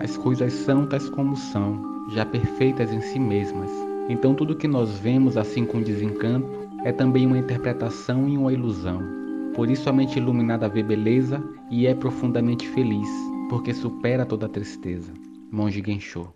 As coisas são tais como são, já perfeitas em si mesmas. Então tudo que nós vemos assim com desencanto é também uma interpretação e uma ilusão. Por isso a mente iluminada vê beleza e é profundamente feliz, porque supera toda tristeza. Monge Gensho